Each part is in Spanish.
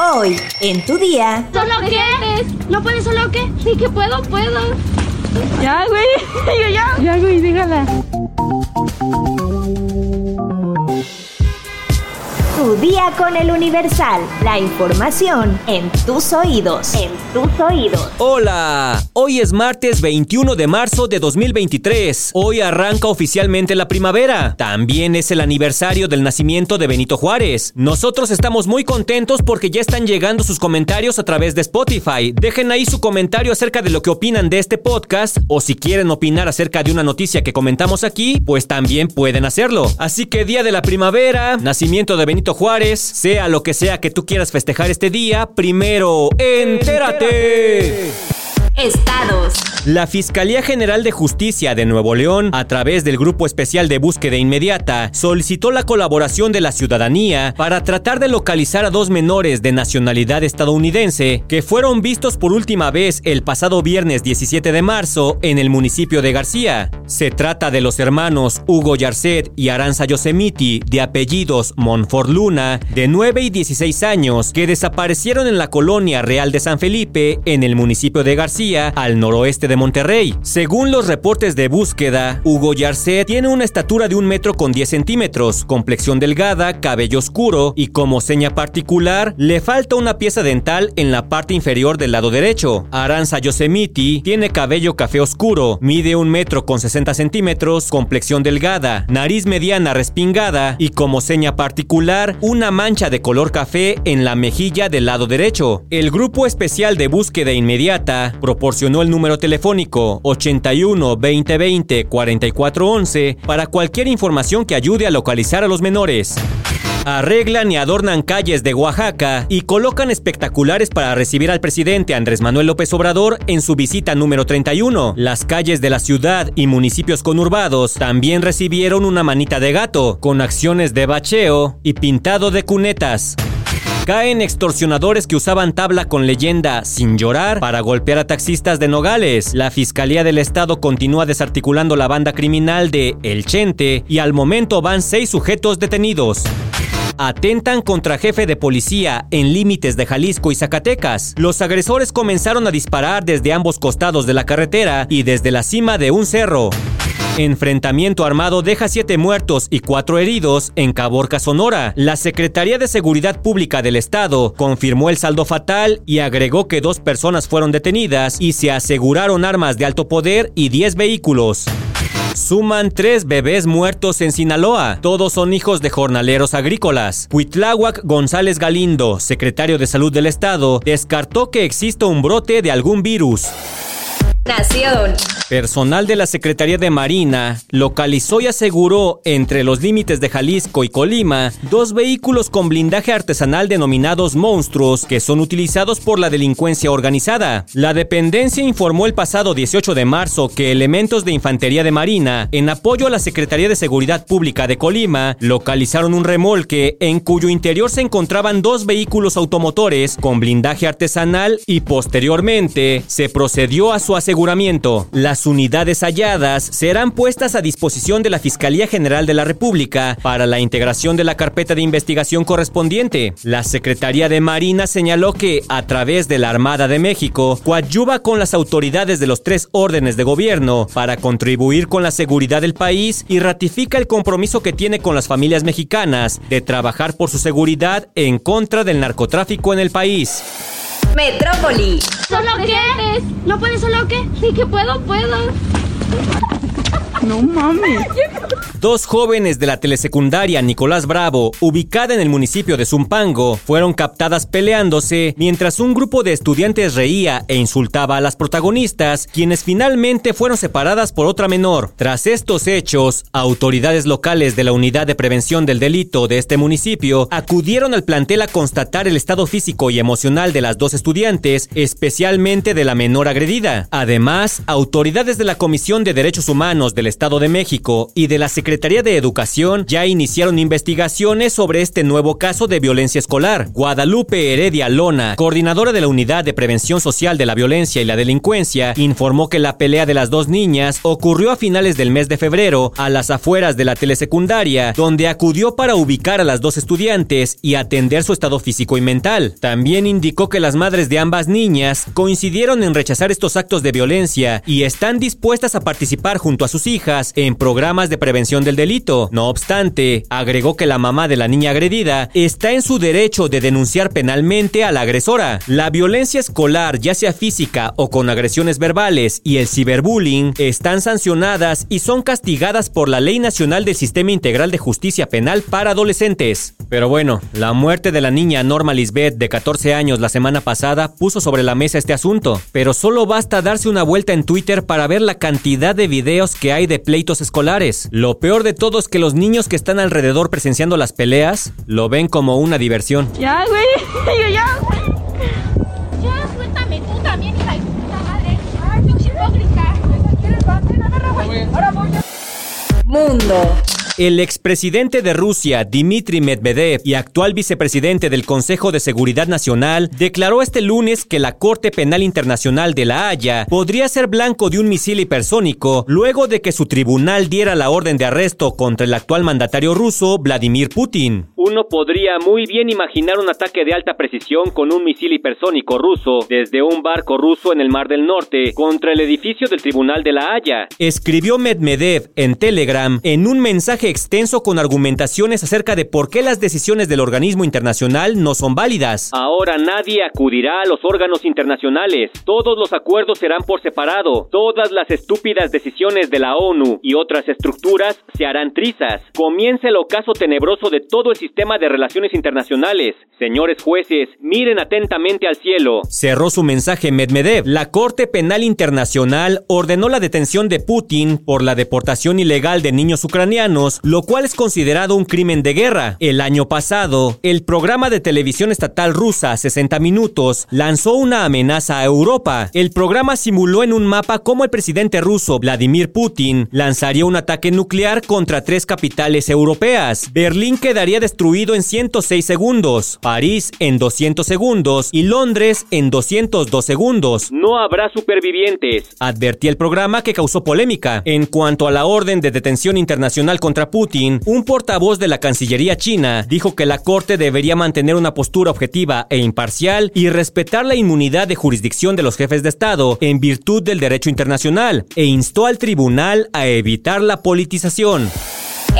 Hoy, en tu día. ¿Solo qué? ¿No puedes solo qué? Sí que puedo, puedo. Ya, güey. ya. Ya, güey, déjala. Tu día con el Universal. La información en tus oídos. En tus oídos. Hola, hoy es martes 21 de marzo de 2023. Hoy arranca oficialmente la primavera. También es el aniversario del nacimiento de Benito Juárez. Nosotros estamos muy contentos porque ya están llegando sus comentarios a través de Spotify. Dejen ahí su comentario acerca de lo que opinan de este podcast o si quieren opinar acerca de una noticia que comentamos aquí, pues también pueden hacerlo. Así que día de la primavera, nacimiento de Benito Juárez, sea lo que sea que tú quieras festejar este día, primero, entérate. Estados. La Fiscalía General de Justicia de Nuevo León, a través del Grupo Especial de Búsqueda Inmediata, solicitó la colaboración de la ciudadanía para tratar de localizar a dos menores de nacionalidad estadounidense que fueron vistos por última vez el pasado viernes 17 de marzo en el municipio de García. Se trata de los hermanos Hugo Yarcet y Aranza Yosemiti, de apellidos Monfort Luna, de 9 y 16 años, que desaparecieron en la colonia Real de San Felipe, en el municipio de García al noroeste de Monterrey. Según los reportes de búsqueda, Hugo Yarcet tiene una estatura de un metro con 10 centímetros, complexión delgada, cabello oscuro y como seña particular, le falta una pieza dental en la parte inferior del lado derecho. Aranza Yosemiti tiene cabello café oscuro, mide un metro con 60 centímetros, complexión delgada, nariz mediana respingada y como seña particular, una mancha de color café en la mejilla del lado derecho. El grupo especial de búsqueda inmediata proporcionó el número telefónico 81 2020 4411 para cualquier información que ayude a localizar a los menores. Arreglan y adornan calles de Oaxaca y colocan espectaculares para recibir al presidente Andrés Manuel López Obrador en su visita número 31. Las calles de la ciudad y municipios conurbados también recibieron una manita de gato, con acciones de bacheo y pintado de cunetas. Caen extorsionadores que usaban tabla con leyenda sin llorar para golpear a taxistas de Nogales. La Fiscalía del Estado continúa desarticulando la banda criminal de El Chente y al momento van seis sujetos detenidos atentan contra jefe de policía en límites de Jalisco y Zacatecas. Los agresores comenzaron a disparar desde ambos costados de la carretera y desde la cima de un cerro. Enfrentamiento armado deja siete muertos y cuatro heridos en Caborca, Sonora. La Secretaría de Seguridad Pública del Estado confirmó el saldo fatal y agregó que dos personas fueron detenidas y se aseguraron armas de alto poder y 10 vehículos. Suman tres bebés muertos en Sinaloa. Todos son hijos de jornaleros agrícolas. Huitláhuac González Galindo, secretario de Salud del Estado, descartó que exista un brote de algún virus. Personal de la Secretaría de Marina localizó y aseguró entre los límites de Jalisco y Colima dos vehículos con blindaje artesanal denominados monstruos que son utilizados por la delincuencia organizada. La dependencia informó el pasado 18 de marzo que elementos de Infantería de Marina, en apoyo a la Secretaría de Seguridad Pública de Colima, localizaron un remolque en cuyo interior se encontraban dos vehículos automotores con blindaje artesanal y posteriormente se procedió a su aseguramiento. Las unidades halladas serán puestas a disposición de la Fiscalía General de la República para la integración de la carpeta de investigación correspondiente. La Secretaría de Marina señaló que, a través de la Armada de México, coadyuva con las autoridades de los tres órdenes de gobierno para contribuir con la seguridad del país y ratifica el compromiso que tiene con las familias mexicanas de trabajar por su seguridad en contra del narcotráfico en el país. Metrópoli. ¿Solo qué? ¿No puedes solo qué? Sí que puedo, puedo. No mames. Dos jóvenes de la telesecundaria Nicolás Bravo, ubicada en el municipio de Zumpango, fueron captadas peleándose mientras un grupo de estudiantes reía e insultaba a las protagonistas, quienes finalmente fueron separadas por otra menor. Tras estos hechos, autoridades locales de la Unidad de Prevención del Delito de este municipio acudieron al plantel a constatar el estado físico y emocional de las dos estudiantes, especialmente de la menor agredida. Además, autoridades de la Comisión de Derechos Humanos del Estado de México y de la Secretaría de Educación ya iniciaron investigaciones sobre este nuevo caso de violencia escolar. Guadalupe Heredia Lona, coordinadora de la Unidad de Prevención Social de la Violencia y la Delincuencia, informó que la pelea de las dos niñas ocurrió a finales del mes de febrero a las afueras de la telesecundaria, donde acudió para ubicar a las dos estudiantes y atender su estado físico y mental. También indicó que las madres de ambas niñas coincidieron en rechazar estos actos de violencia y están dispuestas a participar junto a sus hijas en programas de prevención del delito. No obstante, agregó que la mamá de la niña agredida está en su derecho de denunciar penalmente a la agresora. La violencia escolar, ya sea física o con agresiones verbales, y el ciberbullying están sancionadas y son castigadas por la Ley Nacional del Sistema Integral de Justicia Penal para Adolescentes. Pero bueno, la muerte de la niña Norma Lisbeth de 14 años la semana pasada puso sobre la mesa este asunto, pero solo basta darse una vuelta en Twitter para ver la cantidad de videos que hay de pleitos escolares. Lo peor de todo es que los niños que están alrededor presenciando las peleas lo ven como una diversión. Ya, güey. ya. Ya, suéltame tú también, hija de puta madre. Ay, tú hipócrita. Mundo. El expresidente de Rusia, Dmitry Medvedev, y actual vicepresidente del Consejo de Seguridad Nacional, declaró este lunes que la Corte Penal Internacional de La Haya podría ser blanco de un misil hipersónico luego de que su tribunal diera la orden de arresto contra el actual mandatario ruso, Vladimir Putin. Uno podría muy bien imaginar un ataque de alta precisión con un misil hipersónico ruso desde un barco ruso en el Mar del Norte contra el edificio del Tribunal de La Haya. Escribió Medvedev en Telegram en un mensaje extenso con argumentaciones acerca de por qué las decisiones del organismo internacional no son válidas. Ahora nadie acudirá a los órganos internacionales. Todos los acuerdos serán por separado. Todas las estúpidas decisiones de la ONU y otras estructuras se harán trizas. Comienza el ocaso tenebroso de todo el sistema de relaciones internacionales. Señores jueces, miren atentamente al cielo. Cerró su mensaje Medvedev. La Corte Penal Internacional ordenó la detención de Putin por la deportación ilegal de niños ucranianos lo cual es considerado un crimen de guerra. El año pasado, el programa de televisión estatal rusa 60 Minutos lanzó una amenaza a Europa. El programa simuló en un mapa cómo el presidente ruso Vladimir Putin lanzaría un ataque nuclear contra tres capitales europeas. Berlín quedaría destruido en 106 segundos, París en 200 segundos y Londres en 202 segundos. No habrá supervivientes, advertía el programa que causó polémica. En cuanto a la orden de detención internacional contra Putin, un portavoz de la Cancillería china dijo que la Corte debería mantener una postura objetiva e imparcial y respetar la inmunidad de jurisdicción de los jefes de Estado en virtud del derecho internacional e instó al tribunal a evitar la politización.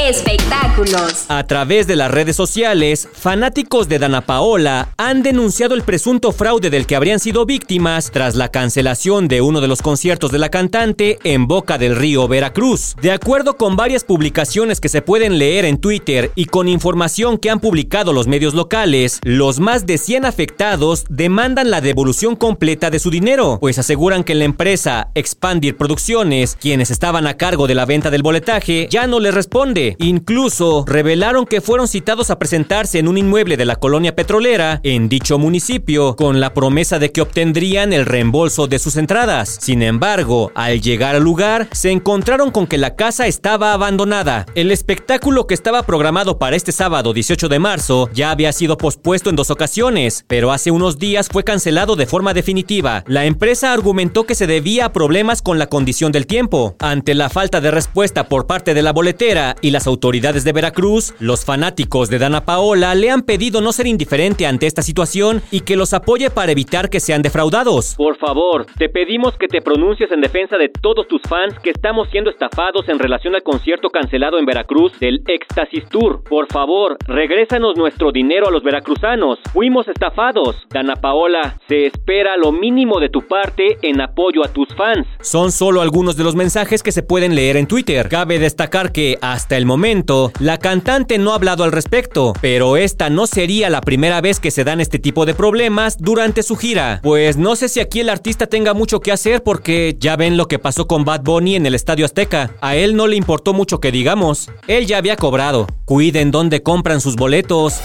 Espectáculos. A través de las redes sociales, fanáticos de Dana Paola han denunciado el presunto fraude del que habrían sido víctimas tras la cancelación de uno de los conciertos de la cantante en Boca del Río, Veracruz. De acuerdo con varias publicaciones que se pueden leer en Twitter y con información que han publicado los medios locales, los más de 100 afectados demandan la devolución completa de su dinero, pues aseguran que la empresa Expandir Producciones, quienes estaban a cargo de la venta del boletaje, ya no les responde Incluso revelaron que fueron citados a presentarse en un inmueble de la colonia petrolera en dicho municipio con la promesa de que obtendrían el reembolso de sus entradas. Sin embargo, al llegar al lugar, se encontraron con que la casa estaba abandonada. El espectáculo que estaba programado para este sábado 18 de marzo ya había sido pospuesto en dos ocasiones, pero hace unos días fue cancelado de forma definitiva. La empresa argumentó que se debía a problemas con la condición del tiempo. Ante la falta de respuesta por parte de la boletera y las autoridades de Veracruz, los fanáticos de Dana Paola le han pedido no ser indiferente ante esta situación y que los apoye para evitar que sean defraudados. Por favor, te pedimos que te pronuncies en defensa de todos tus fans que estamos siendo estafados en relación al concierto cancelado en Veracruz del Éxtasis Tour. Por favor, regrésanos nuestro dinero a los veracruzanos. Fuimos estafados. Dana Paola, se espera lo mínimo de tu parte en apoyo a tus fans. Son solo algunos de los mensajes que se pueden leer en Twitter. Cabe destacar que hasta el momento, la cantante no ha hablado al respecto, pero esta no sería la primera vez que se dan este tipo de problemas durante su gira. Pues no sé si aquí el artista tenga mucho que hacer porque ya ven lo que pasó con Bad Bunny en el Estadio Azteca. A él no le importó mucho que digamos. Él ya había cobrado. Cuiden dónde compran sus boletos.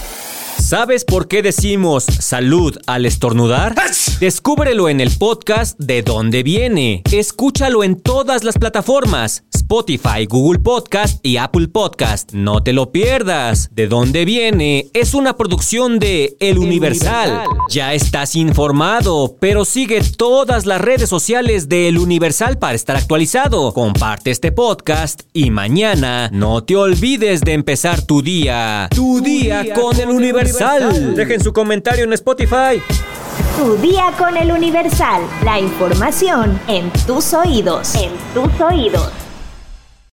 ¿Sabes por qué decimos salud al estornudar? Descúbrelo en el podcast De dónde viene. Escúchalo en todas las plataformas Spotify, Google Podcast y Apple Podcast. No te lo pierdas. ¿De dónde viene? Es una producción de El Universal. Ya estás informado, pero sigue todas las redes sociales de El Universal para estar actualizado. Comparte este podcast y mañana no te olvides de empezar tu día. Tu, día, con, El Universal. Dejen su comentario en Spotify. Tu día con el Universal. La información en tus oídos. En tus oídos.